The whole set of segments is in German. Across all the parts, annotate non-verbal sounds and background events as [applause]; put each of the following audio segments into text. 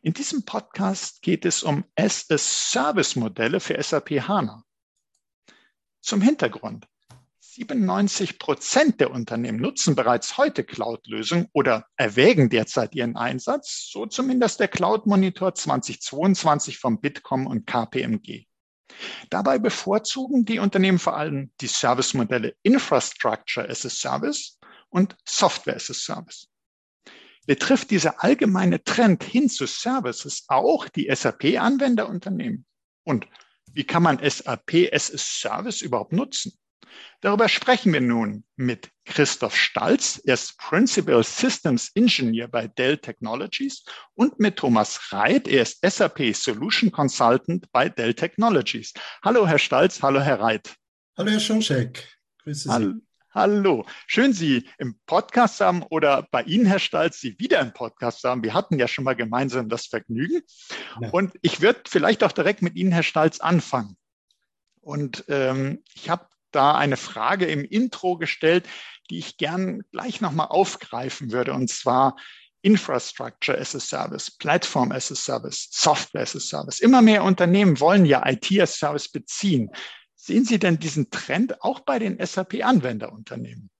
In diesem Podcast geht es um as-a-Service-Modelle für SAP HANA. Zum Hintergrund. 97 Prozent der Unternehmen nutzen bereits heute Cloud-Lösungen oder erwägen derzeit ihren Einsatz, so zumindest der Cloud Monitor 2022 vom Bitkom und KPMG. Dabei bevorzugen die Unternehmen vor allem die Service-Modelle Infrastructure as a Service und Software as a Service. Betrifft dieser allgemeine Trend hin zu Services auch die SAP-Anwenderunternehmen? Und wie kann man SAP as a Service überhaupt nutzen? Darüber sprechen wir nun mit Christoph Stalz, er ist Principal Systems Engineer bei Dell Technologies und mit Thomas Reit, er ist SAP Solution Consultant bei Dell Technologies. Hallo Herr Stalz, hallo Herr Reit. Hallo Herr Schoncheck, grüße Sie. Hallo. Hallo, schön Sie im Podcast haben oder bei Ihnen, Herr Stalz, Sie wieder im Podcast haben. Wir hatten ja schon mal gemeinsam das Vergnügen. Ja. Und ich würde vielleicht auch direkt mit Ihnen, Herr Stalz, anfangen. Und ähm, ich habe da eine Frage im Intro gestellt, die ich gern gleich nochmal aufgreifen würde. Und zwar Infrastructure as a Service, Platform as a Service, Software as a Service. Immer mehr Unternehmen wollen ja IT as Service beziehen. Sehen Sie denn diesen Trend auch bei den SAP-Anwenderunternehmen?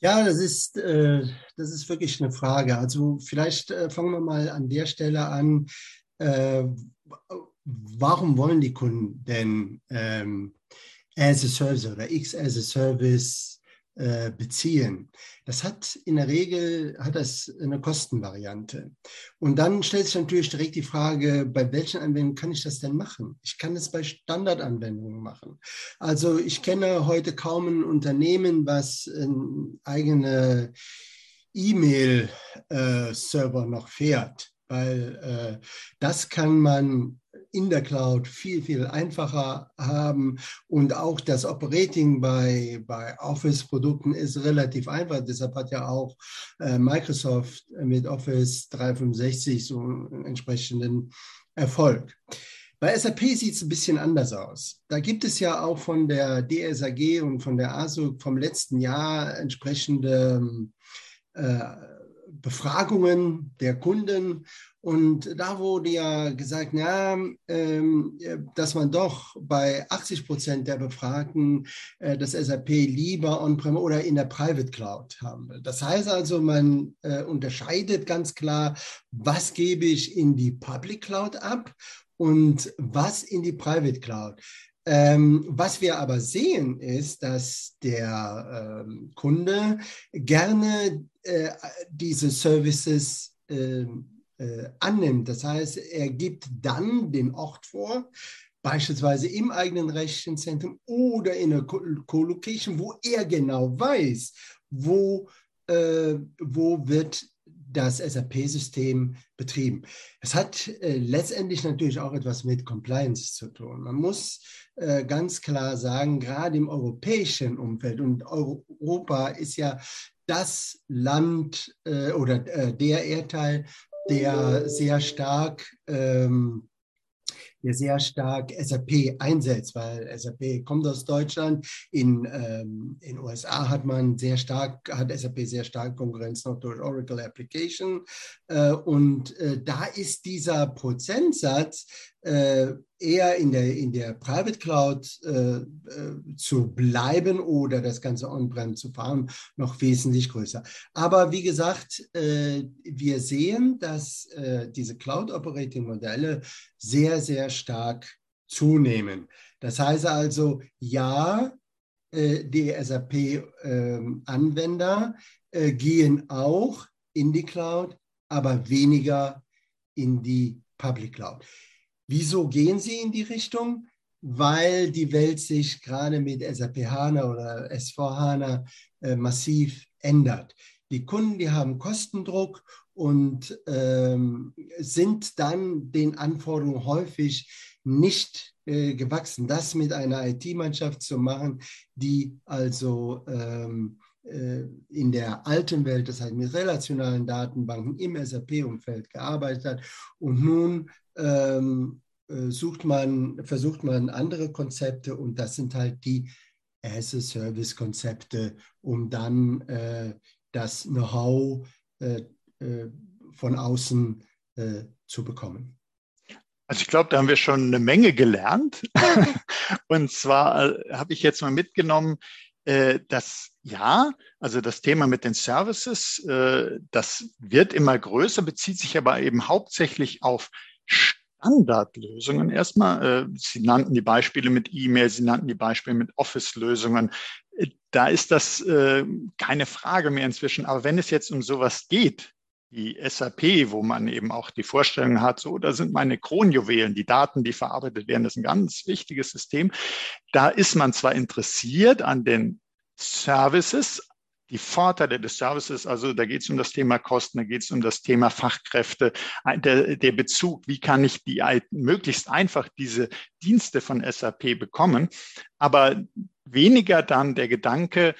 Ja, das ist, äh, das ist wirklich eine Frage. Also vielleicht äh, fangen wir mal an der Stelle an. Äh, warum wollen die Kunden denn ähm, as a Service oder X as a Service äh, beziehen. Das hat in der Regel hat das eine Kostenvariante. Und dann stellt sich natürlich direkt die Frage, bei welchen Anwendungen kann ich das denn machen? Ich kann es bei Standardanwendungen machen. Also ich kenne heute kaum ein Unternehmen, was eigene E-Mail-Server äh, noch fährt, weil äh, das kann man in der Cloud viel, viel einfacher haben. Und auch das Operating bei, bei Office-Produkten ist relativ einfach. Deshalb hat ja auch äh, Microsoft mit Office 365 so einen entsprechenden Erfolg. Bei SAP sieht es ein bisschen anders aus. Da gibt es ja auch von der DSAG und von der ASUG vom letzten Jahr entsprechende äh, Befragungen der Kunden und da wurde ja gesagt, ja, ähm, dass man doch bei 80 Prozent der Befragten äh, das SAP lieber on-prem oder in der Private Cloud haben will. Das heißt also, man äh, unterscheidet ganz klar, was gebe ich in die Public Cloud ab und was in die Private Cloud. Ähm, was wir aber sehen, ist, dass der ähm, Kunde gerne äh, diese Services äh, annimmt. Das heißt, er gibt dann den Ort vor, beispielsweise im eigenen Rechenzentrum oder in einer Co-Location, wo er genau weiß, wo, äh, wo wird das SAP-System betrieben. Es hat äh, letztendlich natürlich auch etwas mit Compliance zu tun. Man muss äh, ganz klar sagen, gerade im europäischen Umfeld, und Europa ist ja das Land äh, oder äh, der Erdteil, der sehr stark ähm, der sehr stark SAP einsetzt, weil SAP kommt aus Deutschland. In ähm, in USA hat man sehr stark, hat SAP sehr stark Konkurrenz noch durch Oracle Application. Äh, und äh, da ist dieser Prozentsatz eher in der, in der Private Cloud äh, äh, zu bleiben oder das Ganze on-prem zu fahren, noch wesentlich größer. Aber wie gesagt, äh, wir sehen, dass äh, diese Cloud-Operating-Modelle sehr, sehr stark zunehmen. Das heißt also, ja, äh, die SAP-Anwender ähm, gehen auch in die Cloud, aber weniger in die Public Cloud. Wieso gehen sie in die Richtung? Weil die Welt sich gerade mit SAP HANA oder S4 HANA äh, massiv ändert. Die Kunden, die haben Kostendruck und ähm, sind dann den Anforderungen häufig nicht äh, gewachsen, das mit einer IT-Mannschaft zu machen, die also ähm, äh, in der alten Welt, das heißt mit relationalen Datenbanken im SAP-Umfeld gearbeitet hat und nun ähm, äh, sucht man, versucht man andere Konzepte und das sind halt die As-a-Service-Konzepte, um dann äh, das Know-how äh, äh, von außen äh, zu bekommen. Also ich glaube, da haben wir schon eine Menge gelernt. [laughs] und zwar äh, habe ich jetzt mal mitgenommen, äh, dass ja, also das Thema mit den Services, äh, das wird immer größer, bezieht sich aber eben hauptsächlich auf Standardlösungen erstmal. Äh, Sie nannten die Beispiele mit E-Mail, Sie nannten die Beispiele mit Office-Lösungen. Äh, da ist das äh, keine Frage mehr inzwischen. Aber wenn es jetzt um sowas geht, die SAP, wo man eben auch die Vorstellung hat, so, da sind meine Kronjuwelen, die Daten, die verarbeitet werden, das ist ein ganz wichtiges System. Da ist man zwar interessiert an den Services, die Vorteile des Services, also da geht es um das Thema Kosten, da geht es um das Thema Fachkräfte, der, der Bezug, wie kann ich die möglichst einfach diese Dienste von SAP bekommen, aber weniger dann der Gedanke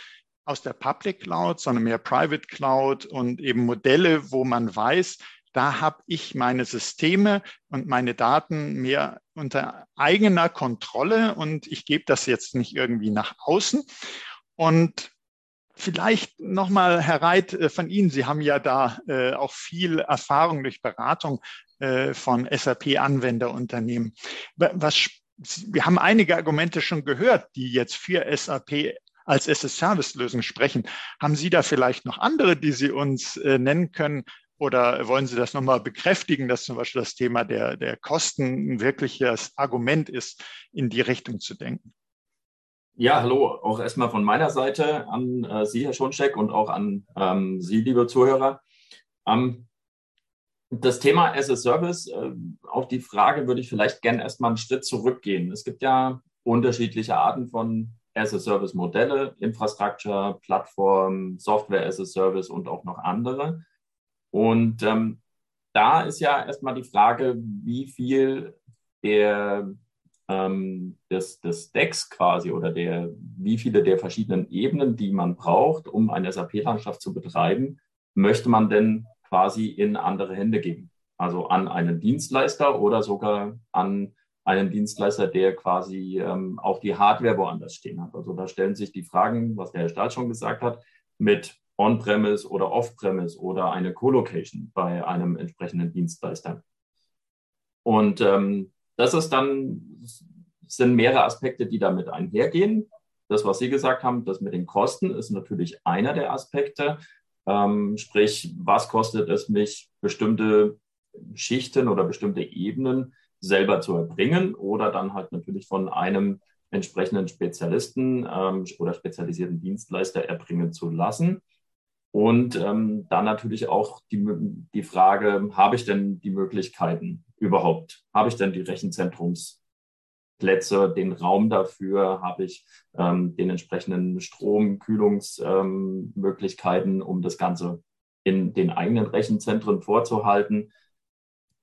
aus der Public Cloud, sondern mehr Private Cloud und eben Modelle, wo man weiß, da habe ich meine Systeme und meine Daten mehr unter eigener Kontrolle und ich gebe das jetzt nicht irgendwie nach außen. Und Vielleicht nochmal, Herr Reit, äh, von Ihnen. Sie haben ja da äh, auch viel Erfahrung durch Beratung äh, von SAP-Anwenderunternehmen. Was, wir haben einige Argumente schon gehört, die jetzt für SAP als SS-Service-Lösung sprechen. Haben Sie da vielleicht noch andere, die Sie uns nennen können? Oder wollen Sie das nochmal bekräftigen, dass zum Beispiel das Thema der, der Kosten ein wirkliches Argument ist, in die Richtung zu denken? Ja, hallo, auch erstmal von meiner Seite an äh, Sie, Herr Schoncheck, und auch an ähm, Sie, liebe Zuhörer. Ähm, das Thema as a Service, äh, auf die Frage würde ich vielleicht gerne erstmal einen Schritt zurückgehen. Es gibt ja unterschiedliche Arten von as a Service Modelle, Infrastructure, Plattform, Software as a Service und auch noch andere. Und ähm, da ist ja erstmal die Frage, wie viel der ähm, des, des Decks quasi oder der, wie viele der verschiedenen Ebenen, die man braucht, um eine SAP-Landschaft zu betreiben, möchte man denn quasi in andere Hände geben? Also an einen Dienstleister oder sogar an einen Dienstleister, der quasi ähm, auch die Hardware woanders stehen hat. Also da stellen sich die Fragen, was der Herr Stahl schon gesagt hat, mit On-Premise oder Off-Premise oder eine Co-Location bei einem entsprechenden Dienstleister. Und ähm, das ist dann, sind mehrere Aspekte, die damit einhergehen. Das, was Sie gesagt haben, das mit den Kosten ist natürlich einer der Aspekte. Ähm, sprich, was kostet es mich, bestimmte Schichten oder bestimmte Ebenen selber zu erbringen oder dann halt natürlich von einem entsprechenden Spezialisten ähm, oder spezialisierten Dienstleister erbringen zu lassen. Und ähm, dann natürlich auch die, die Frage, habe ich denn die Möglichkeiten, überhaupt? Habe ich denn die Rechenzentrumsplätze, den Raum dafür? Habe ich ähm, den entsprechenden Strom, Kühlungsmöglichkeiten, ähm, um das Ganze in den eigenen Rechenzentren vorzuhalten?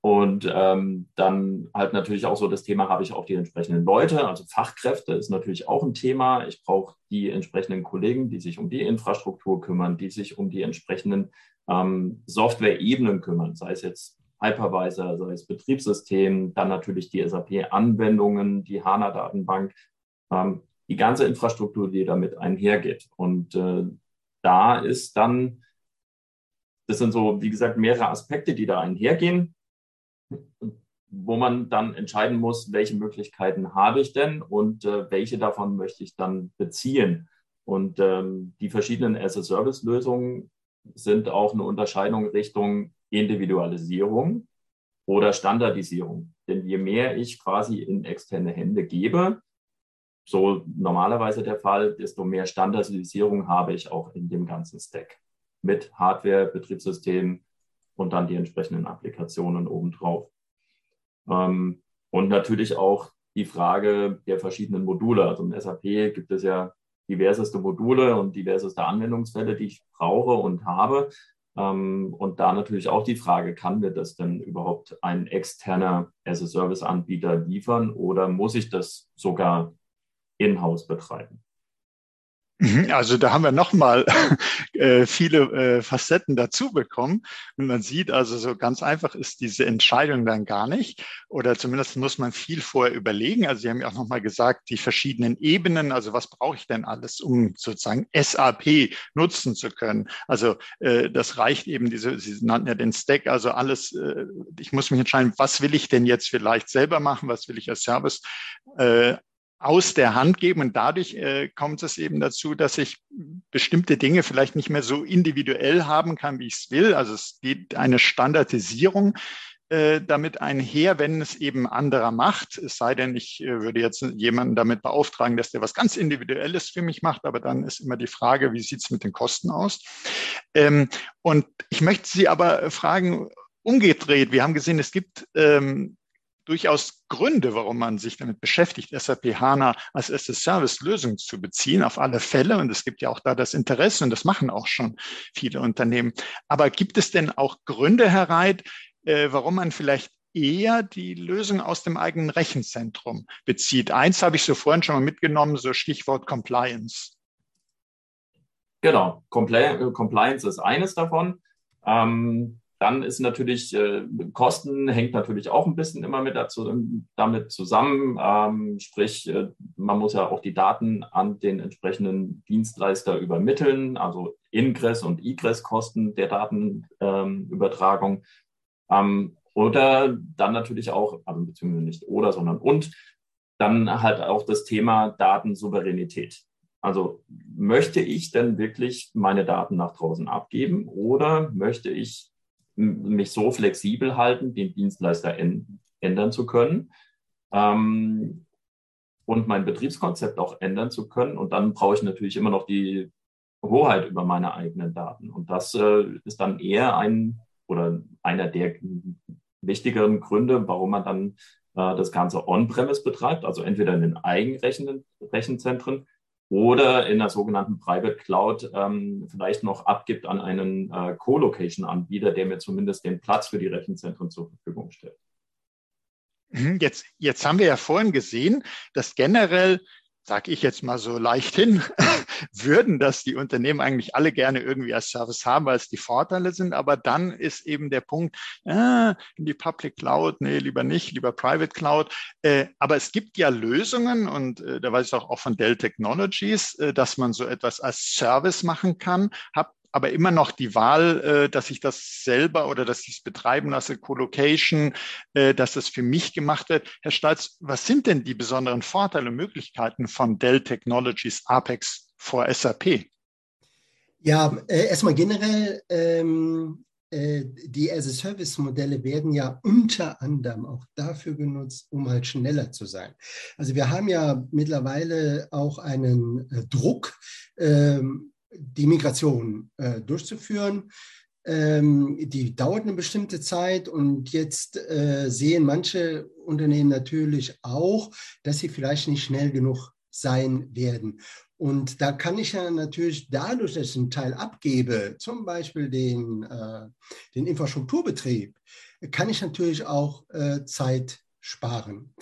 Und ähm, dann halt natürlich auch so das Thema, habe ich auch die entsprechenden Leute, also Fachkräfte ist natürlich auch ein Thema. Ich brauche die entsprechenden Kollegen, die sich um die Infrastruktur kümmern, die sich um die entsprechenden ähm, Software-Ebenen kümmern, sei es jetzt Hypervisor, sei es Betriebssystem, dann natürlich die SAP-Anwendungen, die HANA-Datenbank, ähm, die ganze Infrastruktur, die damit einhergeht. Und äh, da ist dann, das sind so, wie gesagt, mehrere Aspekte, die da einhergehen, wo man dann entscheiden muss, welche Möglichkeiten habe ich denn und äh, welche davon möchte ich dann beziehen. Und ähm, die verschiedenen as-a-Service-Lösungen sind auch eine Unterscheidung Richtung Individualisierung oder Standardisierung. Denn je mehr ich quasi in externe Hände gebe, so normalerweise der Fall, desto mehr Standardisierung habe ich auch in dem ganzen Stack mit Hardware, Betriebssystem und dann die entsprechenden Applikationen obendrauf. Ähm, und natürlich auch die Frage der verschiedenen Module. Also im SAP gibt es ja diverseste Module und diverseste Anwendungsfälle, die ich brauche und habe. Ähm, und da natürlich auch die Frage, kann mir das denn überhaupt ein externer as-a-Service-Anbieter liefern oder muss ich das sogar in-house betreiben? Mhm, also da haben wir nochmal [laughs] äh, viele äh, Facetten dazu bekommen. Und man sieht also, so ganz einfach ist diese Entscheidung dann gar nicht. Oder zumindest muss man viel vorher überlegen. Also Sie haben ja auch nochmal gesagt, die verschiedenen Ebenen, also was brauche ich denn alles, um sozusagen SAP nutzen zu können. Also äh, das reicht eben, diese, Sie nannten ja den Stack, also alles, äh, ich muss mich entscheiden, was will ich denn jetzt vielleicht selber machen, was will ich als Service äh, aus der Hand geben. Und dadurch äh, kommt es eben dazu, dass ich bestimmte Dinge vielleicht nicht mehr so individuell haben kann, wie ich es will. Also es geht eine Standardisierung äh, damit einher, wenn es eben anderer macht. Es sei denn, ich äh, würde jetzt jemanden damit beauftragen, dass der was ganz Individuelles für mich macht. Aber dann ist immer die Frage, wie sieht es mit den Kosten aus? Ähm, und ich möchte Sie aber fragen, umgedreht. Wir haben gesehen, es gibt ähm, durchaus Gründe, warum man sich damit beschäftigt, SAP HANA als as-a-Service-Lösung zu beziehen, auf alle Fälle. Und es gibt ja auch da das Interesse und das machen auch schon viele Unternehmen. Aber gibt es denn auch Gründe, Herr Reit, äh, warum man vielleicht eher die Lösung aus dem eigenen Rechenzentrum bezieht? Eins habe ich so vorhin schon mal mitgenommen, so Stichwort Compliance. Genau, Compli Compliance ist eines davon. Ähm, dann ist natürlich äh, Kosten hängt natürlich auch ein bisschen immer mit dazu, damit zusammen. Ähm, sprich, äh, man muss ja auch die Daten an den entsprechenden Dienstleister übermitteln, also Ingress- und Egress-Kosten der Datenübertragung. Ähm, oder dann natürlich auch, also beziehungsweise nicht oder, sondern und, dann halt auch das Thema Datensouveränität. Also möchte ich denn wirklich meine Daten nach draußen abgeben oder möchte ich mich so flexibel halten, den Dienstleister ändern zu können ähm, und mein Betriebskonzept auch ändern zu können. Und dann brauche ich natürlich immer noch die Hoheit über meine eigenen Daten. Und das äh, ist dann eher ein oder einer der wichtigeren Gründe, warum man dann äh, das Ganze on-premise betreibt, also entweder in den eigenen Rechenzentren oder in der sogenannten Private Cloud ähm, vielleicht noch abgibt an einen äh, Co-Location-Anbieter, der mir zumindest den Platz für die Rechenzentren zur Verfügung stellt. Mhm, jetzt, jetzt haben wir ja vorhin gesehen, dass generell sage ich jetzt mal so leicht hin, [laughs] würden das die Unternehmen eigentlich alle gerne irgendwie als Service haben, weil es die Vorteile sind. Aber dann ist eben der Punkt, äh, die Public Cloud, nee, lieber nicht, lieber Private Cloud. Äh, aber es gibt ja Lösungen und äh, da weiß ich auch, auch von Dell Technologies, äh, dass man so etwas als Service machen kann. Hab aber immer noch die Wahl, äh, dass ich das selber oder dass ich es betreiben lasse, Colocation, äh, dass das für mich gemacht wird. Herr Stalz, was sind denn die besonderen Vorteile und Möglichkeiten von Dell Technologies Apex vor SAP? Ja, äh, erstmal generell, ähm, äh, die as-a-Service-Modelle werden ja unter anderem auch dafür genutzt, um halt schneller zu sein. Also wir haben ja mittlerweile auch einen äh, Druck, ähm, die Migration äh, durchzuführen. Ähm, die dauert eine bestimmte Zeit und jetzt äh, sehen manche Unternehmen natürlich auch, dass sie vielleicht nicht schnell genug sein werden. Und da kann ich ja natürlich dadurch, dass ich einen Teil abgebe, zum Beispiel den, äh, den Infrastrukturbetrieb, kann ich natürlich auch äh, Zeit sparen.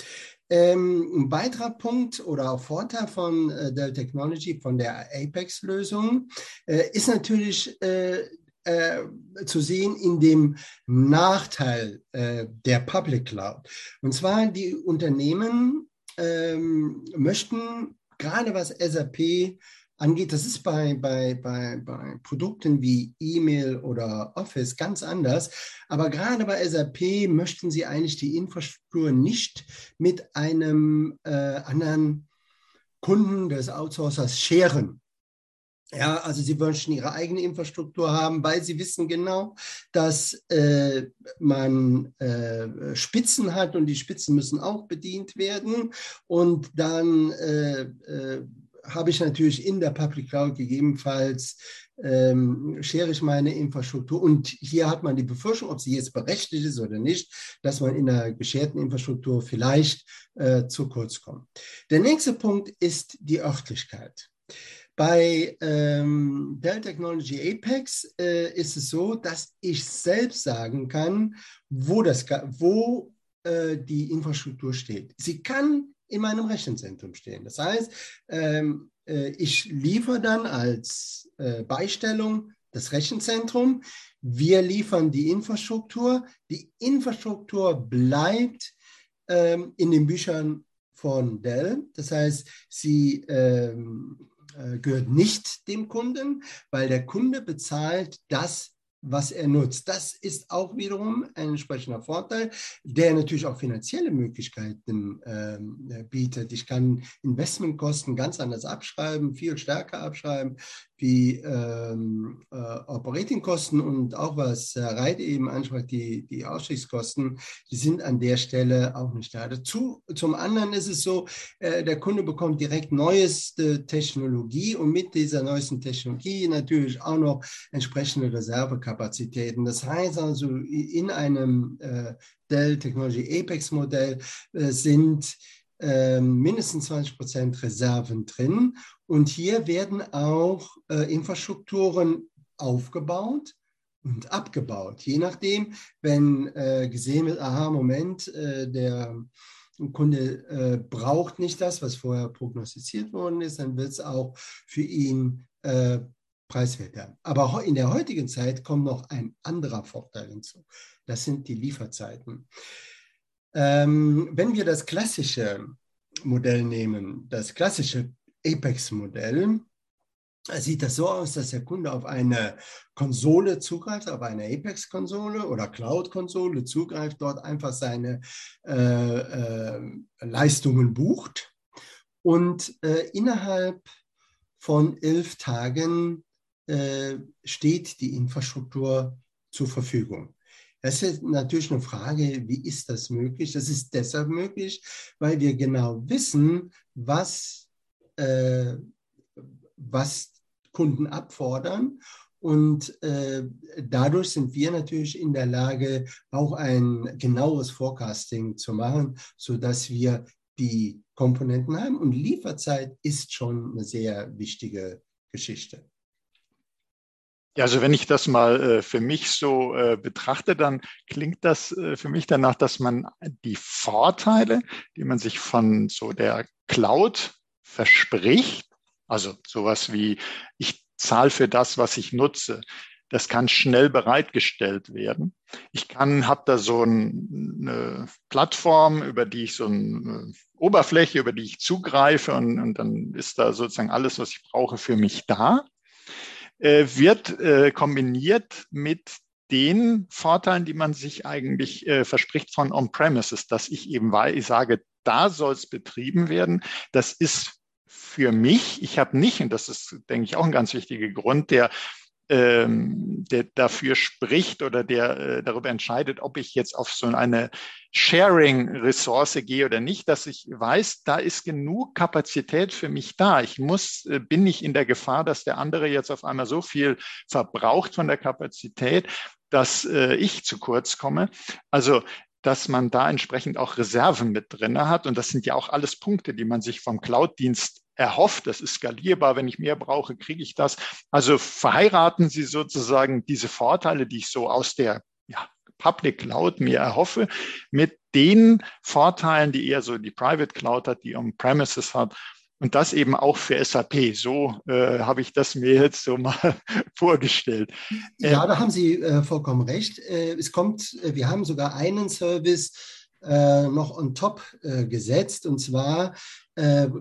Ähm, ein weiterer Punkt oder Vorteil von äh, Dell Technology, von der Apex-Lösung, äh, ist natürlich äh, äh zu sehen in dem Nachteil äh, der Public Cloud. Und zwar die Unternehmen ähm, möchten gerade was SAP angeht. Das ist bei, bei, bei, bei Produkten wie E-Mail oder Office ganz anders. Aber gerade bei SAP möchten Sie eigentlich die Infrastruktur nicht mit einem äh, anderen Kunden des Outsourcers scheren. Ja, also sie möchten ihre eigene Infrastruktur haben, weil sie wissen genau, dass äh, man äh, Spitzen hat und die Spitzen müssen auch bedient werden. Und dann äh, äh habe ich natürlich in der Public Cloud gegebenenfalls ähm, schere ich meine Infrastruktur. Und hier hat man die Befürchtung, ob sie jetzt berechtigt ist oder nicht, dass man in der gescherten Infrastruktur vielleicht äh, zu kurz kommt. Der nächste Punkt ist die Örtlichkeit. Bei ähm, Dell Technology Apex äh, ist es so, dass ich selbst sagen kann, wo, das, wo äh, die Infrastruktur steht. Sie kann in meinem Rechenzentrum stehen. Das heißt, ähm, äh, ich liefere dann als äh, Beistellung das Rechenzentrum. Wir liefern die Infrastruktur. Die Infrastruktur bleibt ähm, in den Büchern von Dell. Das heißt, sie ähm, äh, gehört nicht dem Kunden, weil der Kunde bezahlt das, was er nutzt. Das ist auch wiederum ein entsprechender Vorteil, der natürlich auch finanzielle Möglichkeiten ähm, bietet. Ich kann Investmentkosten ganz anders abschreiben, viel stärker abschreiben wie ähm, äh, Operatingkosten und auch was Herr Reit eben ansprach, die, die Ausstiegskosten, die sind an der Stelle auch nicht da. Dazu, zum anderen ist es so, äh, der Kunde bekommt direkt neueste Technologie und mit dieser neuesten Technologie natürlich auch noch entsprechende Reservekapazitäten. Das heißt also, in einem äh, Dell Technology Apex Modell äh, sind ähm, mindestens 20 Prozent Reserven drin. Und hier werden auch äh, Infrastrukturen aufgebaut und abgebaut. Je nachdem, wenn äh, gesehen wird, aha, Moment, äh, der Kunde äh, braucht nicht das, was vorher prognostiziert worden ist, dann wird es auch für ihn äh, preiswerter. Aber in der heutigen Zeit kommt noch ein anderer Vorteil hinzu. Das sind die Lieferzeiten. Ähm, wenn wir das klassische Modell nehmen, das klassische Apex-Modell, sieht das so aus, dass der Kunde auf eine Konsole zugreift, auf eine Apex-Konsole oder Cloud-Konsole zugreift, dort einfach seine äh, äh, Leistungen bucht und äh, innerhalb von elf Tagen äh, steht die Infrastruktur zur Verfügung. Das ist natürlich eine Frage, wie ist das möglich? Das ist deshalb möglich, weil wir genau wissen, was, äh, was Kunden abfordern. Und äh, dadurch sind wir natürlich in der Lage, auch ein genaues Forecasting zu machen, sodass wir die Komponenten haben. Und Lieferzeit ist schon eine sehr wichtige Geschichte. Ja, also wenn ich das mal äh, für mich so äh, betrachte, dann klingt das äh, für mich danach, dass man die Vorteile, die man sich von so der Cloud verspricht, also sowas wie ich zahle für das, was ich nutze, das kann schnell bereitgestellt werden. Ich kann, habe da so ein, eine Plattform, über die ich so eine Oberfläche, über die ich zugreife und, und dann ist da sozusagen alles, was ich brauche, für mich da. Äh, wird äh, kombiniert mit den Vorteilen, die man sich eigentlich äh, verspricht von On-Premises, dass ich eben weil ich sage, da soll es betrieben werden. Das ist für mich, ich habe nicht, und das ist, denke ich, auch ein ganz wichtiger Grund, der ähm, der dafür spricht oder der äh, darüber entscheidet, ob ich jetzt auf so eine Sharing-Ressource gehe oder nicht, dass ich weiß, da ist genug Kapazität für mich da. Ich muss, äh, bin nicht in der Gefahr, dass der andere jetzt auf einmal so viel verbraucht von der Kapazität, dass äh, ich zu kurz komme. Also dass man da entsprechend auch Reserven mit drin hat. Und das sind ja auch alles Punkte, die man sich vom Cloud-Dienst erhofft. Das ist skalierbar. Wenn ich mehr brauche, kriege ich das. Also verheiraten Sie sozusagen diese Vorteile, die ich so aus der ja, Public Cloud mir erhoffe, mit den Vorteilen, die eher so die Private Cloud hat, die On-Premises hat. Und das eben auch für SAP. So äh, habe ich das mir jetzt so mal [laughs] vorgestellt. Ja, da haben Sie äh, vollkommen recht. Äh, es kommt, äh, wir haben sogar einen Service äh, noch on top äh, gesetzt. Und zwar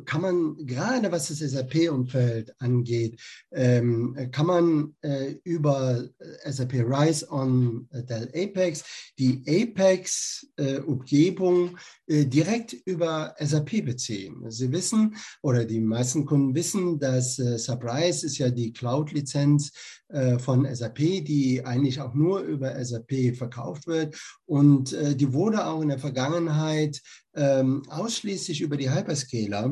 kann man gerade was das SAP-Umfeld angeht, ähm, kann man äh, über SAP Rise on Dell Apex die Apex-Umgebung äh, direkt über SAP beziehen. Sie wissen oder die meisten Kunden wissen, dass Subrise ist ja die Cloud-Lizenz von SAP, die eigentlich auch nur über SAP verkauft wird und die wurde auch in der Vergangenheit ähm, ausschließlich über die Hyperscaler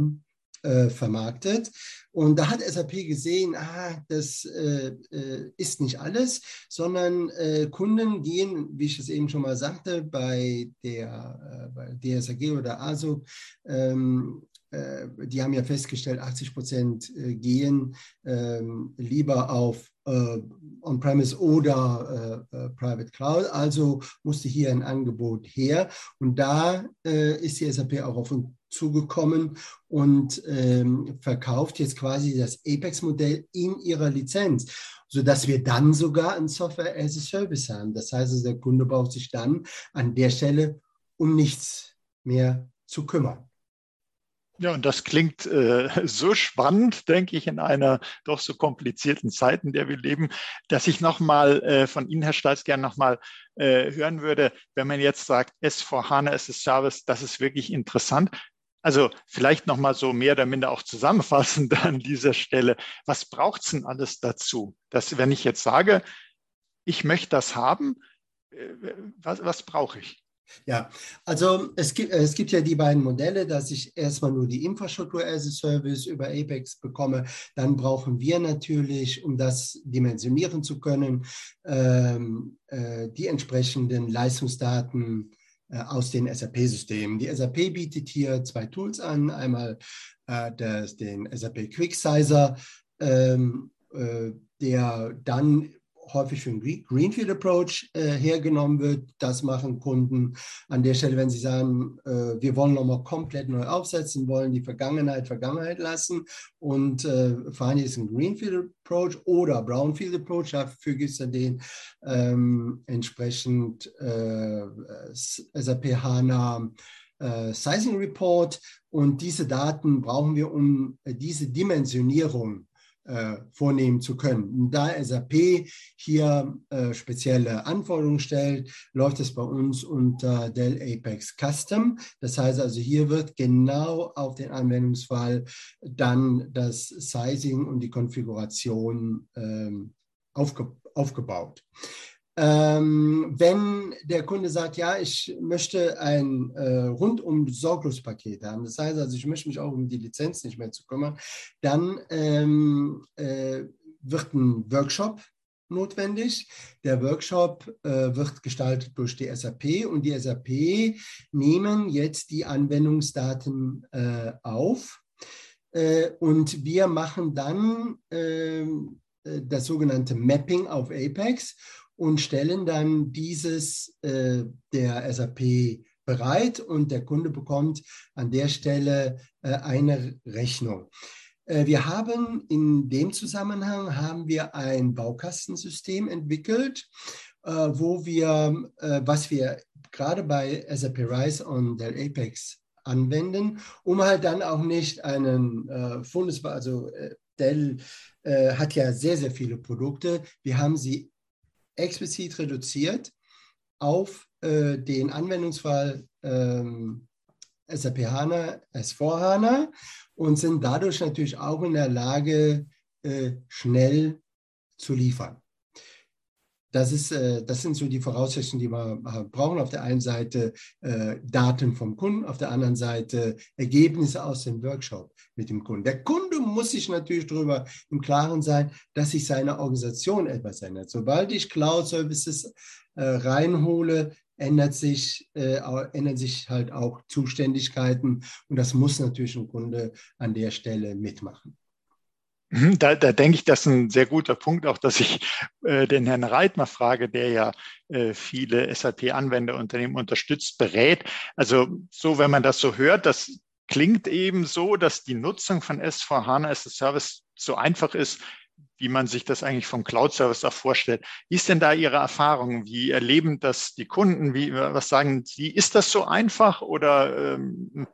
äh, vermarktet. Und da hat SAP gesehen, ah, das äh, äh, ist nicht alles, sondern äh, Kunden gehen, wie ich es eben schon mal sagte, bei der äh, bei DSAG oder ASO, ähm, äh, die haben ja festgestellt, 80 Prozent äh, gehen ähm, lieber auf äh, On-Premise oder äh, äh, Private Cloud. Also musste hier ein Angebot her. Und da äh, ist die SAP auch auf uns zugekommen und ähm, verkauft jetzt quasi das Apex-Modell in ihrer Lizenz, sodass wir dann sogar ein Software as a Service haben. Das heißt, also der Kunde braucht sich dann an der Stelle um nichts mehr zu kümmern. Ja, und das klingt äh, [laughs] so spannend, denke ich, in einer doch so komplizierten Zeit, in der wir leben, dass ich nochmal äh, von Ihnen, Herr Stalz, gerne nochmal äh, hören würde, wenn man jetzt sagt, S4HANA as a Service, das ist wirklich interessant. Also vielleicht nochmal so mehr oder minder auch zusammenfassend [laughs] an dieser Stelle. Was braucht es denn alles dazu? Dass, wenn ich jetzt sage, ich möchte das haben, äh, was, was brauche ich? Ja, also es gibt, es gibt ja die beiden Modelle, dass ich erstmal nur die Infrastruktur as a Service über Apex bekomme. Dann brauchen wir natürlich, um das dimensionieren zu können, ähm, äh, die entsprechenden Leistungsdaten äh, aus den SAP-Systemen. Die SAP bietet hier zwei Tools an. Einmal äh, das, den SAP Quick ähm, äh, der dann häufig für einen Greenfield Approach äh, hergenommen wird. Das machen Kunden an der Stelle, wenn sie sagen, äh, wir wollen nochmal komplett neu aufsetzen, wollen die Vergangenheit Vergangenheit lassen und äh, fahren jetzt einen Greenfield Approach oder Brownfield Approach. Dafür gibt es dann den ähm, entsprechend äh, SAP HANA äh, Sizing Report und diese Daten brauchen wir, um äh, diese Dimensionierung äh, vornehmen zu können. da SAP hier äh, spezielle Anforderungen stellt, läuft es bei uns unter Dell Apex Custom. Das heißt also, hier wird genau auf den Anwendungsfall dann das Sizing und die Konfiguration ähm, aufge aufgebaut. Ähm, wenn der Kunde sagt, ja, ich möchte ein äh, rundum Sorglospaket haben, das heißt also, ich möchte mich auch um die Lizenz nicht mehr zu kümmern, dann ähm, äh, wird ein Workshop notwendig. Der Workshop äh, wird gestaltet durch die SAP und die SAP nehmen jetzt die Anwendungsdaten äh, auf äh, und wir machen dann ähm, äh, das sogenannte Mapping auf Apex und stellen dann dieses äh, der SAP bereit und der Kunde bekommt an der Stelle äh, eine Rechnung. Äh, wir haben in dem Zusammenhang haben wir ein Baukastensystem entwickelt, äh, wo wir, äh, was wir gerade bei SAP Rise und Dell Apex anwenden, um halt dann auch nicht einen Fundes, also Dell hat ja sehr, sehr viele Produkte. Wir haben sie explizit reduziert auf äh, den Anwendungsfall ähm, SAP HANA, S4 HANA und sind dadurch natürlich auch in der Lage, äh, schnell zu liefern. Das, ist, äh, das sind so die Voraussetzungen, die wir brauchen. Auf der einen Seite äh, Daten vom Kunden, auf der anderen Seite Ergebnisse aus dem Workshop mit dem Kunden. Der Kunde muss sich natürlich darüber im Klaren sein, dass sich seine Organisation etwas ändert. Sobald ich Cloud-Services äh, reinhole, ändert sich, äh, ändern sich halt auch Zuständigkeiten und das muss natürlich ein Kunde an der Stelle mitmachen. Mhm, da, da denke ich, das ist ein sehr guter Punkt, auch dass ich äh, den Herrn Reitmer frage, der ja äh, viele SAP-Anwenderunternehmen unterstützt, berät. Also so, wenn man das so hört, das klingt eben so, dass die Nutzung von S4HANA as a Service so einfach ist, wie man sich das eigentlich vom Cloud-Service auch vorstellt. Wie ist denn da Ihre Erfahrung? Wie erleben das die Kunden? Wie, was sagen Sie? Ist das so einfach oder ähm,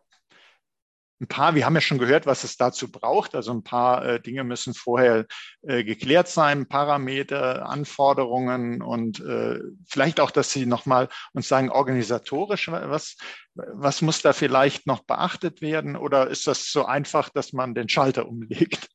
ein paar, wir haben ja schon gehört, was es dazu braucht. Also ein paar äh, Dinge müssen vorher äh, geklärt sein, Parameter, Anforderungen und äh, vielleicht auch, dass Sie nochmal uns sagen, organisatorisch, was, was muss da vielleicht noch beachtet werden oder ist das so einfach, dass man den Schalter umlegt?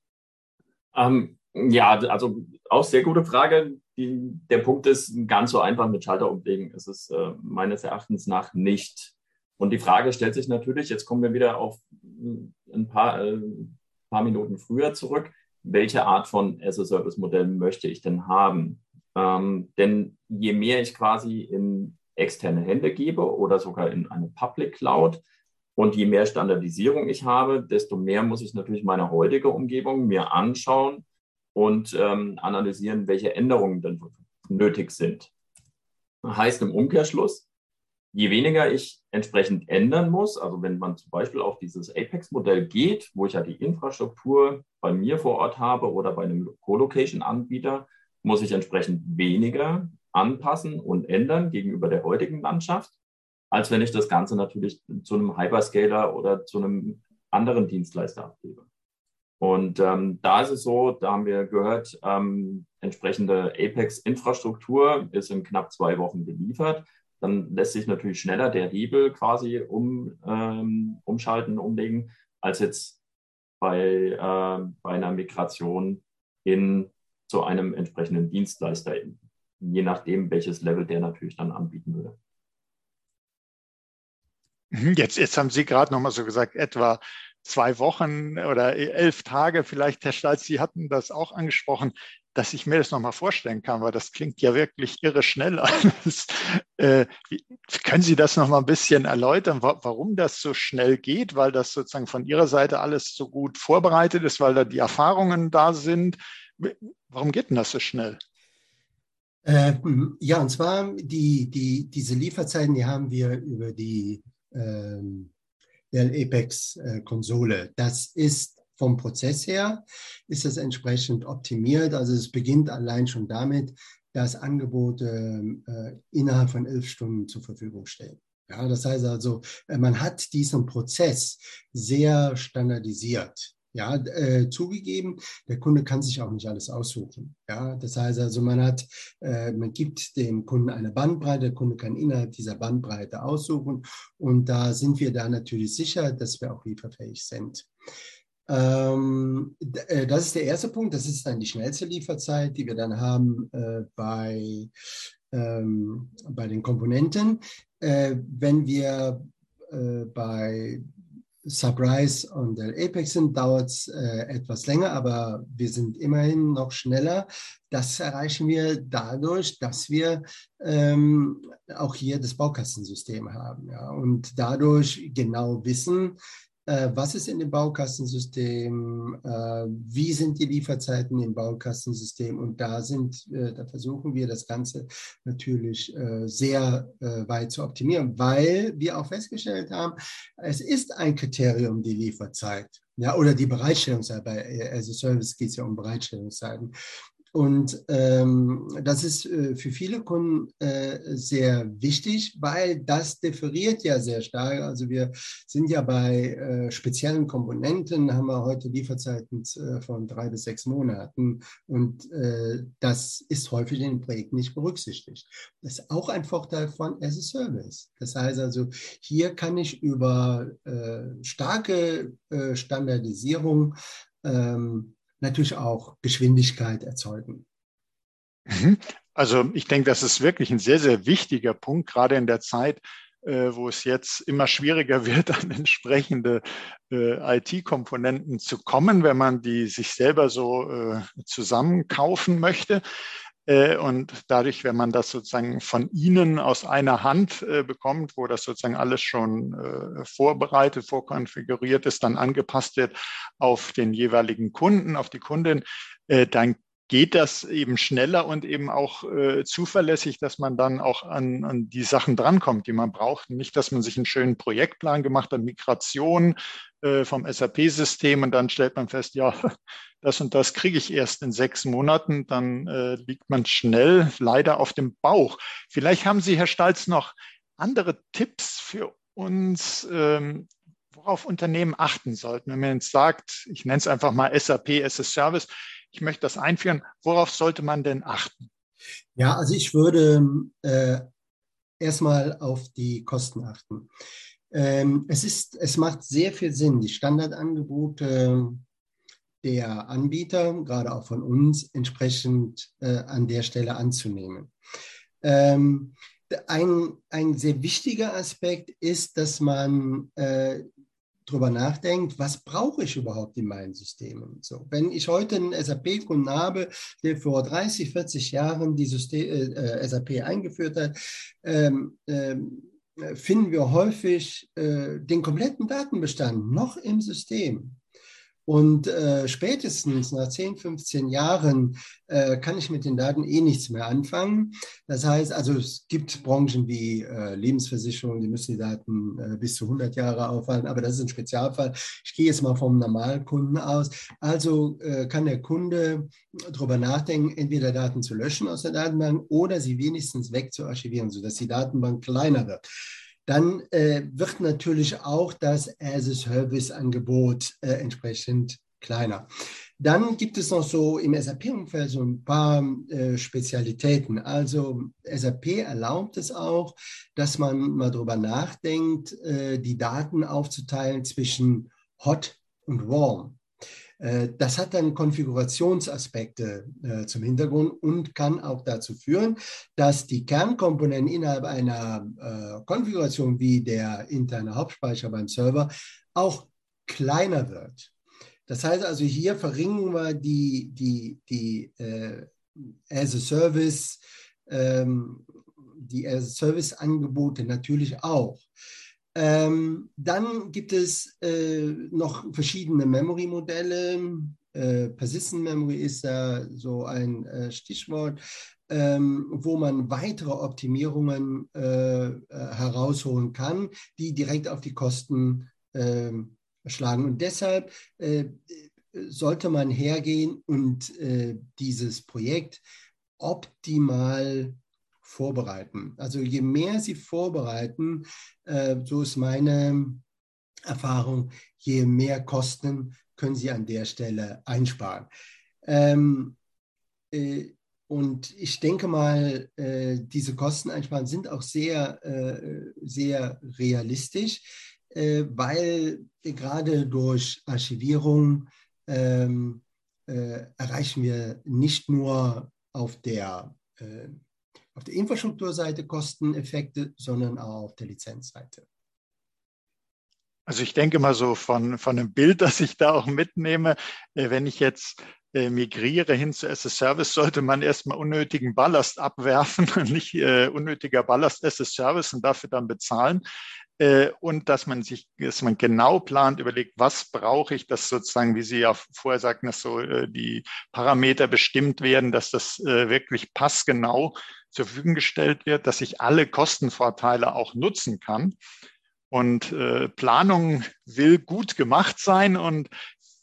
Ähm, ja, also auch sehr gute Frage. Die, der Punkt ist, ganz so einfach mit Schalter umlegen ist es äh, meines Erachtens nach nicht. Und die Frage stellt sich natürlich, jetzt kommen wir wieder auf ein paar, äh, paar Minuten früher zurück, welche Art von as-a-Service-Modell möchte ich denn haben? Ähm, denn je mehr ich quasi in externe Hände gebe oder sogar in eine Public Cloud und je mehr Standardisierung ich habe, desto mehr muss ich natürlich meine heutige Umgebung mir anschauen und ähm, analysieren, welche Änderungen denn nötig sind. Heißt im Umkehrschluss, je weniger ich entsprechend ändern muss, also wenn man zum Beispiel auf dieses Apex-Modell geht, wo ich ja die Infrastruktur bei mir vor Ort habe oder bei einem Co-Location-Anbieter, muss ich entsprechend weniger anpassen und ändern gegenüber der heutigen Landschaft, als wenn ich das Ganze natürlich zu einem Hyperscaler oder zu einem anderen Dienstleister abgebe. Und ähm, da ist es so, da haben wir gehört, ähm, entsprechende Apex-Infrastruktur ist in knapp zwei Wochen geliefert. Dann lässt sich natürlich schneller der Hebel quasi um, ähm, umschalten, umlegen, als jetzt bei, äh, bei einer Migration in zu einem entsprechenden Dienstleister, je nachdem, welches Level der natürlich dann anbieten würde. Mhm, jetzt, jetzt haben Sie gerade nochmal so gesagt, etwa zwei Wochen oder elf Tage vielleicht, Herr Stalz, Sie hatten das auch angesprochen, dass ich mir das nochmal vorstellen kann, weil das klingt ja wirklich irre schnell [laughs] alles. Äh, können Sie das nochmal ein bisschen erläutern, warum das so schnell geht? Weil das sozusagen von Ihrer Seite alles so gut vorbereitet ist, weil da die Erfahrungen da sind. Warum geht denn das so schnell? Äh, ja, und zwar die, die, diese Lieferzeiten, die haben wir über die ähm, Dell Apex äh. Das ist vom Prozess her, ist es entsprechend optimiert. Also es beginnt allein schon damit, dass Angebote äh, innerhalb von elf Stunden zur Verfügung stehen. Ja, das heißt also, äh, man hat diesen Prozess sehr standardisiert. Ja, äh, zugegeben, der Kunde kann sich auch nicht alles aussuchen. Ja, das heißt also, man hat, äh, man gibt dem Kunden eine Bandbreite, der Kunde kann innerhalb dieser Bandbreite aussuchen und da sind wir da natürlich sicher, dass wir auch lieferfähig sind. Ähm, äh, das ist der erste Punkt. Das ist dann die schnellste Lieferzeit, die wir dann haben äh, bei, ähm, bei den Komponenten. Äh, wenn wir äh, bei Surprise und der Apex sind, dauert es äh, etwas länger, aber wir sind immerhin noch schneller. Das erreichen wir dadurch, dass wir ähm, auch hier das Baukastensystem haben ja, und dadurch genau wissen, was ist in dem Baukastensystem, äh, wie sind die Lieferzeiten im Baukastensystem und da sind, äh, da versuchen wir das Ganze natürlich sehr weit zu optimieren, weil wir auch festgestellt haben, es ist ein Kriterium die Lieferzeit. Ja, oder die Bereitstellungszeit. Bei as a Service geht es ja um Bereitstellungszeiten. Und ähm, das ist äh, für viele Kunden äh, sehr wichtig, weil das differiert ja sehr stark. Also wir sind ja bei äh, speziellen Komponenten, haben wir heute Lieferzeiten äh, von drei bis sechs Monaten. Und äh, das ist häufig in den Projekten nicht berücksichtigt. Das ist auch ein Vorteil von as a Service. Das heißt also, hier kann ich über äh, starke Standardisierung ähm, natürlich auch Geschwindigkeit erzeugen. Mhm. Also ich denke, das ist wirklich ein sehr, sehr wichtiger Punkt, gerade in der Zeit, äh, wo es jetzt immer schwieriger [laughs] wird, an entsprechende äh, IT-Komponenten zu kommen, wenn man die sich selber so äh, zusammenkaufen möchte. Äh, und dadurch, wenn man das sozusagen von Ihnen aus einer Hand äh, bekommt, wo das sozusagen alles schon äh, vorbereitet, vorkonfiguriert ist, dann angepasst wird auf den jeweiligen Kunden, auf die Kundin, dann geht das eben schneller und eben auch äh, zuverlässig, dass man dann auch an, an die Sachen drankommt, die man braucht. Nicht, dass man sich einen schönen Projektplan gemacht hat, Migration äh, vom SAP-System und dann stellt man fest, ja, [laughs] das und das kriege ich erst in sechs Monaten, dann äh, liegt man schnell leider auf dem Bauch. Vielleicht haben Sie, Herr Stalz, noch andere Tipps für uns, ähm, worauf Unternehmen achten sollten. Wenn man jetzt sagt, ich nenne es einfach mal SAP as a Service, ich möchte das einführen, worauf sollte man denn achten? Ja, also ich würde äh, erstmal auf die Kosten achten. Ähm, es, ist, es macht sehr viel Sinn, die Standardangebote der Anbieter, gerade auch von uns, entsprechend äh, an der Stelle anzunehmen. Ähm, ein, ein sehr wichtiger Aspekt ist, dass man äh, drüber nachdenkt, was brauche ich überhaupt in meinen Systemen? So, wenn ich heute einen SAP-Kunden habe, der vor 30, 40 Jahren die System, äh, SAP eingeführt hat, ähm, ähm, finden wir häufig äh, den kompletten Datenbestand noch im System. Und äh, spätestens nach 10, 15 Jahren äh, kann ich mit den Daten eh nichts mehr anfangen. Das heißt, also es gibt Branchen wie äh, Lebensversicherung, die müssen die Daten äh, bis zu 100 Jahre aufhalten, aber das ist ein Spezialfall. Ich gehe jetzt mal vom Normalkunden aus. Also äh, kann der Kunde darüber nachdenken, entweder Daten zu löschen aus der Datenbank oder sie wenigstens wegzuarchivieren, sodass die Datenbank kleiner wird dann äh, wird natürlich auch das As-a-Service-Angebot äh, entsprechend kleiner. Dann gibt es noch so im SAP-Umfeld so ein paar äh, Spezialitäten. Also SAP erlaubt es auch, dass man mal darüber nachdenkt, äh, die Daten aufzuteilen zwischen Hot und Warm. Äh, das hat dann Konfigurationsaspekte äh, zum Hintergrund und kann auch dazu führen, dass die Kernkomponenten innerhalb einer äh, Konfiguration wie der interne Hauptspeicher beim Server auch kleiner wird. Das heißt also, hier verringern wir die, die, die äh, As-a-Service, ähm, die As-a-Service-Angebote natürlich auch. Ähm, dann gibt es äh, noch verschiedene Memory-Modelle. Äh, Persistent Memory ist da so ein äh, Stichwort, ähm, wo man weitere Optimierungen äh, äh, herausholen kann, die direkt auf die Kosten ähm, schlagen. Und deshalb äh, sollte man hergehen und dieses Projekt optimal vorbereiten. Also je mehr Sie vorbereiten, äh, so ist meine Erfahrung, je mehr Kosten können Sie an der Stelle einsparen. Ähm, äh, und ich denke mal, äh, diese Kosteneinsparungen sind auch sehr, äh, sehr realistisch, äh, weil gerade durch Archivierung ähm, äh, erreichen wir nicht nur auf der auf der Infrastrukturseite Kosteneffekte, sondern auch auf der Lizenzseite. Also ich denke mal so von, von einem Bild, das ich da auch mitnehme, äh, wenn ich jetzt äh, migriere hin zu as a Service, sollte man erstmal unnötigen Ballast abwerfen, [laughs] nicht äh, unnötiger Ballast as a Service und dafür dann bezahlen. Äh, und dass man sich, dass man genau plant, überlegt, was brauche ich, dass sozusagen, wie Sie ja vorher sagten, dass so äh, die Parameter bestimmt werden, dass das äh, wirklich passgenau zur Verfügung gestellt wird, dass ich alle Kostenvorteile auch nutzen kann. Und äh, Planung will gut gemacht sein und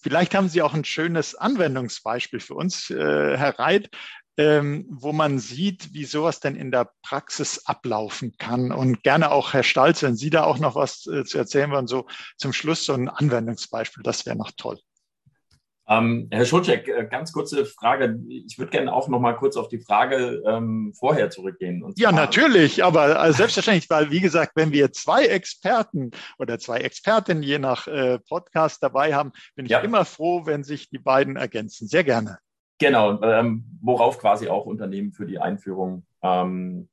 vielleicht haben Sie auch ein schönes Anwendungsbeispiel für uns, äh, Herr Reit, ähm, wo man sieht, wie sowas denn in der Praxis ablaufen kann. Und gerne auch, Herr Stalz, wenn Sie da auch noch was äh, zu erzählen wollen, so zum Schluss so ein Anwendungsbeispiel, das wäre noch toll. Ähm, Herr Schulczek, äh, ganz kurze Frage. Ich würde gerne auch noch mal kurz auf die Frage ähm, vorher zurückgehen. ja, natürlich, aber also selbstverständlich, weil wie gesagt, wenn wir zwei Experten oder zwei Expertinnen je nach äh, Podcast dabei haben, bin ich ja. immer froh, wenn sich die beiden ergänzen. Sehr gerne. Genau, ähm, worauf quasi auch Unternehmen für die Einführung ähm,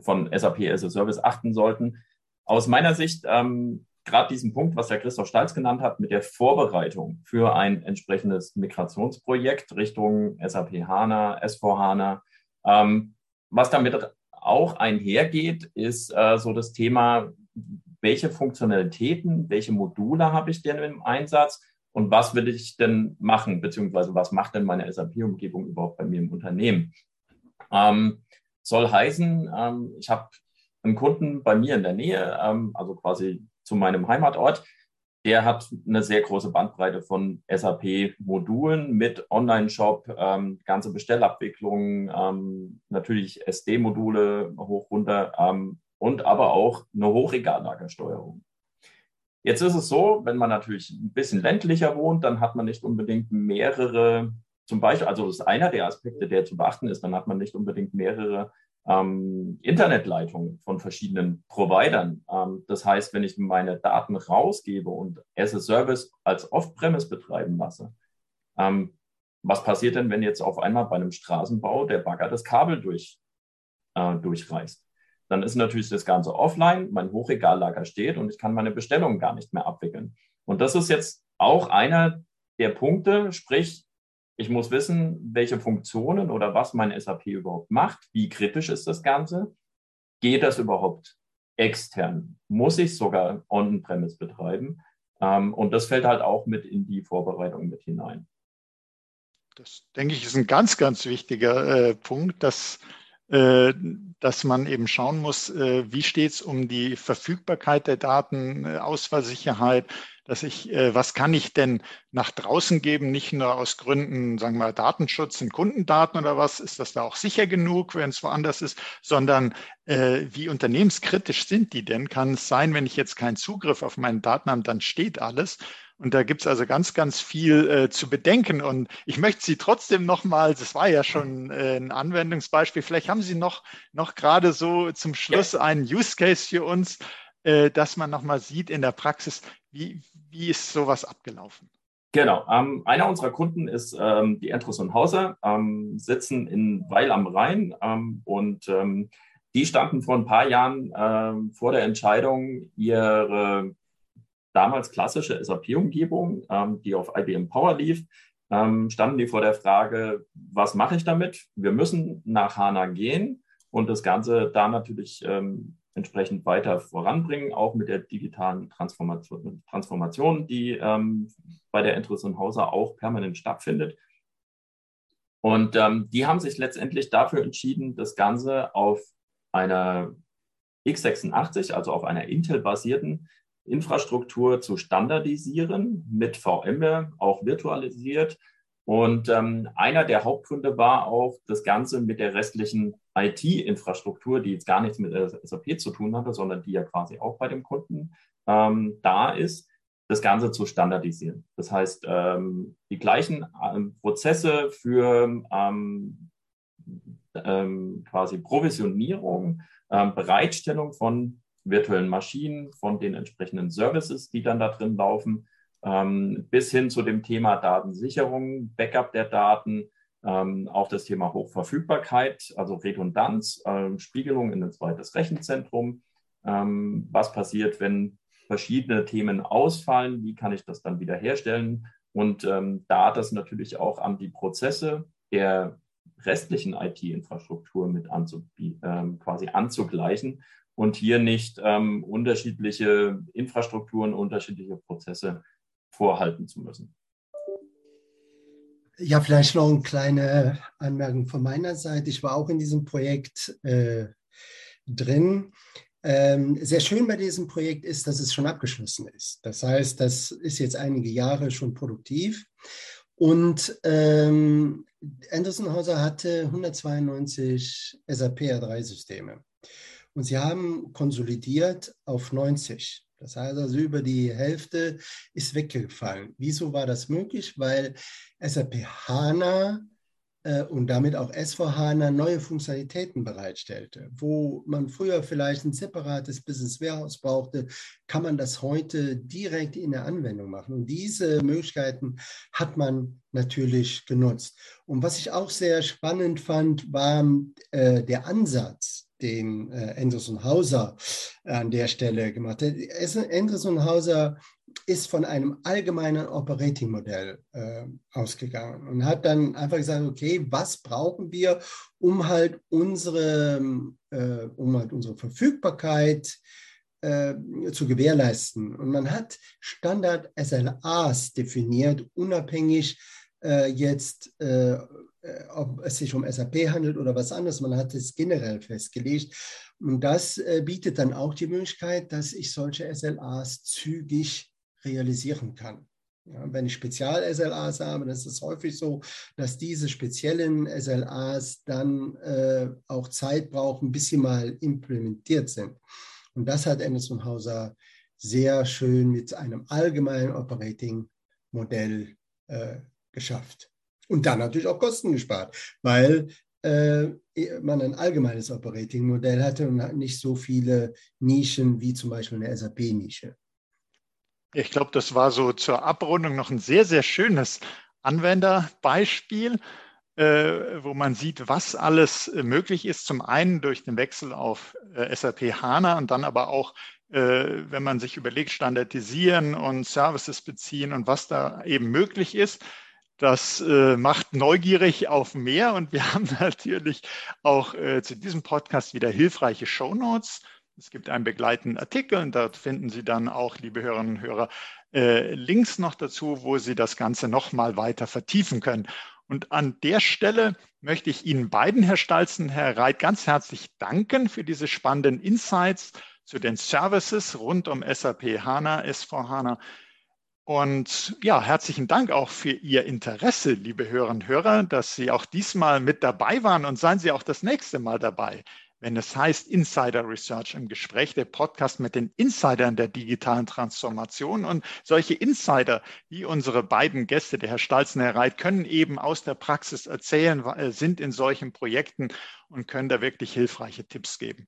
von SAP as a Service achten sollten. Aus meiner Sicht ähm, gerade diesen Punkt, was der Christoph Stalz genannt hat, mit der Vorbereitung für ein entsprechendes Migrationsprojekt Richtung SAP HANA, S4 HANA. Ähm, was damit auch einhergeht, ist äh, so das Thema, welche Funktionalitäten, welche Module habe ich denn im Einsatz und was will ich denn machen, beziehungsweise was macht denn meine SAP-Umgebung überhaupt bei mir im Unternehmen? Ähm, soll heißen, ähm, ich habe einen Kunden bei mir in der Nähe, ähm, also quasi zu meinem Heimatort. Der hat eine sehr große Bandbreite von SAP-Modulen mit Online-Shop, ähm, ganze Bestellabwicklung, ähm, natürlich SD-Module hoch runter ähm, und aber auch eine Hochregallagersteuerung. Jetzt ist es so, wenn man natürlich ein bisschen ländlicher wohnt, dann hat man nicht unbedingt mehrere, zum Beispiel, also das ist einer der Aspekte, der zu beachten ist, dann hat man nicht unbedingt mehrere ähm, Internetleitung von verschiedenen Providern. Ähm, das heißt, wenn ich meine Daten rausgebe und as a Service als Off-Premise betreiben lasse, ähm, was passiert denn, wenn jetzt auf einmal bei einem Straßenbau der Bagger das Kabel durch, äh, durchreißt? Dann ist natürlich das Ganze offline, mein Hochregallager steht und ich kann meine Bestellungen gar nicht mehr abwickeln. Und das ist jetzt auch einer der Punkte, sprich, ich muss wissen, welche Funktionen oder was mein SAP überhaupt macht, wie kritisch ist das Ganze, geht das überhaupt extern, muss ich sogar on-premise betreiben. Ähm, und das fällt halt auch mit in die Vorbereitung mit hinein. Das denke ich ist ein ganz, ganz wichtiger äh, Punkt, dass dass man eben schauen muss, äh, wie steht es um die Verfügbarkeit der Daten, äh, Ausfallsicherheit, dass ich, was kann ich denn nach draußen geben, nicht nur aus Gründen, sagen wir, Datenschutz in Kundendaten oder was, ist das da auch sicher genug, wenn es woanders ist, sondern wie unternehmenskritisch sind die denn? Kann es sein, wenn ich jetzt keinen Zugriff auf meine Daten habe, dann steht alles? Und da gibt es also ganz, ganz viel äh, zu bedenken. Und ich möchte Sie trotzdem nochmal, das war ja schon äh, ein Anwendungsbeispiel, vielleicht haben Sie noch, noch gerade so zum Schluss einen Use Case für uns, äh, dass man nochmal sieht in der Praxis, wie, wie ist sowas abgelaufen? Genau. Ähm, einer unserer Kunden ist ähm, die Entrus und Hauser, ähm, sitzen in Weil am Rhein ähm, und ähm, die standen vor ein paar Jahren ähm, vor der Entscheidung, ihre damals klassische SAP-Umgebung, ähm, die auf IBM Power lief, ähm, standen die vor der Frage, was mache ich damit? Wir müssen nach HANA gehen und das Ganze da natürlich ähm, entsprechend weiter voranbringen, auch mit der digitalen Transformation, Transformation die ähm, bei der Interesse Hauser auch permanent stattfindet. Und ähm, die haben sich letztendlich dafür entschieden, das Ganze auf einer x86, also auf einer Intel-basierten Infrastruktur zu standardisieren, mit VMware auch virtualisiert. Und ähm, einer der Hauptgründe war auch das Ganze mit der restlichen IT-Infrastruktur, die jetzt gar nichts mit SAP zu tun hatte, sondern die ja quasi auch bei dem Kunden ähm, da ist, das Ganze zu standardisieren. Das heißt, ähm, die gleichen ähm, Prozesse für ähm, ähm, quasi Provisionierung, Bereitstellung von virtuellen Maschinen, von den entsprechenden Services, die dann da drin laufen, ähm, bis hin zu dem Thema Datensicherung, Backup der Daten, ähm, auch das Thema Hochverfügbarkeit, also Redundanz, ähm, Spiegelung in ein zweites Rechenzentrum. Was passiert, wenn verschiedene Themen ausfallen? Wie kann ich das dann wiederherstellen? Und da das natürlich auch an die Prozesse der restlichen IT-Infrastruktur mit anzu, ähm, quasi anzugleichen, und hier nicht ähm, unterschiedliche Infrastrukturen, unterschiedliche Prozesse vorhalten zu müssen. Ja, vielleicht noch eine kleine Anmerkung von meiner Seite. Ich war auch in diesem Projekt äh, drin. Ähm, sehr schön bei diesem Projekt ist, dass es schon abgeschlossen ist. Das heißt, das ist jetzt einige Jahre schon produktiv. Und ähm, Anderson Hauser hatte 192 SAP R3-Systeme. Und sie haben konsolidiert auf 90. Das heißt also, über die Hälfte ist weggefallen. Wieso war das möglich? Weil SAP HANA äh, und damit auch S4 HANA neue Funktionalitäten bereitstellte. Wo man früher vielleicht ein separates Business Warehouse brauchte, kann man das heute direkt in der Anwendung machen. Und diese Möglichkeiten hat man natürlich genutzt. Und was ich auch sehr spannend fand, war äh, der Ansatz den äh, Anderson Hauser an der Stelle gemacht hat. Anderson Hauser ist von einem allgemeinen Operating-Modell äh, ausgegangen und hat dann einfach gesagt, okay, was brauchen wir, um halt unsere, äh, um halt unsere Verfügbarkeit äh, zu gewährleisten. Und man hat Standard SLAs definiert, unabhängig äh, jetzt äh, ob es sich um SAP handelt oder was anderes. Man hat es generell festgelegt. Und das äh, bietet dann auch die Möglichkeit, dass ich solche SLAs zügig realisieren kann. Ja, wenn ich Spezial-SLAs habe, dann ist es häufig so, dass diese speziellen SLAs dann äh, auch Zeit brauchen, bis sie mal implementiert sind. Und das hat Anderson Hauser sehr schön mit einem allgemeinen Operating-Modell äh, geschafft. Und dann natürlich auch Kosten gespart, weil äh, man ein allgemeines Operating-Modell hatte und nicht so viele Nischen wie zum Beispiel eine SAP-Nische. Ich glaube, das war so zur Abrundung noch ein sehr, sehr schönes Anwenderbeispiel, äh, wo man sieht, was alles möglich ist. Zum einen durch den Wechsel auf äh, SAP HANA und dann aber auch äh, wenn man sich überlegt, standardisieren und Services beziehen und was da eben möglich ist. Das äh, macht neugierig auf mehr und wir haben [laughs] natürlich auch äh, zu diesem Podcast wieder hilfreiche Show Notes. Es gibt einen begleitenden Artikel und dort finden Sie dann auch, liebe Hörerinnen und Hörer, äh, Links noch dazu, wo Sie das Ganze nochmal weiter vertiefen können. Und an der Stelle möchte ich Ihnen beiden, Herr Stalzen, Herr Reit, ganz herzlich danken für diese spannenden Insights zu den Services rund um SAP HANA, S4 HANA. Und ja, herzlichen Dank auch für Ihr Interesse, liebe Hörerinnen und Hörer, dass Sie auch diesmal mit dabei waren und seien Sie auch das nächste Mal dabei wenn es heißt Insider Research im Gespräch, der Podcast mit den Insidern der digitalen Transformation. Und solche Insider, wie unsere beiden Gäste, der Herr Stalzen, Herr Reit, können eben aus der Praxis erzählen, äh, sind in solchen Projekten und können da wirklich hilfreiche Tipps geben.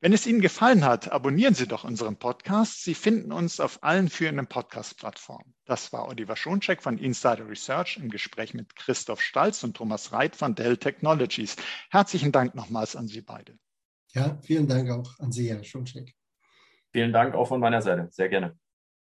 Wenn es Ihnen gefallen hat, abonnieren Sie doch unseren Podcast. Sie finden uns auf allen führenden Podcast-Plattformen. Das war Oliver Schoncheck von Insider Research im Gespräch mit Christoph Stalz und Thomas Reit von Dell Technologies. Herzlichen Dank nochmals an Sie beide. Ja, vielen Dank auch an Sie, Herr Schoncheck. Vielen Dank auch von meiner Seite. Sehr gerne.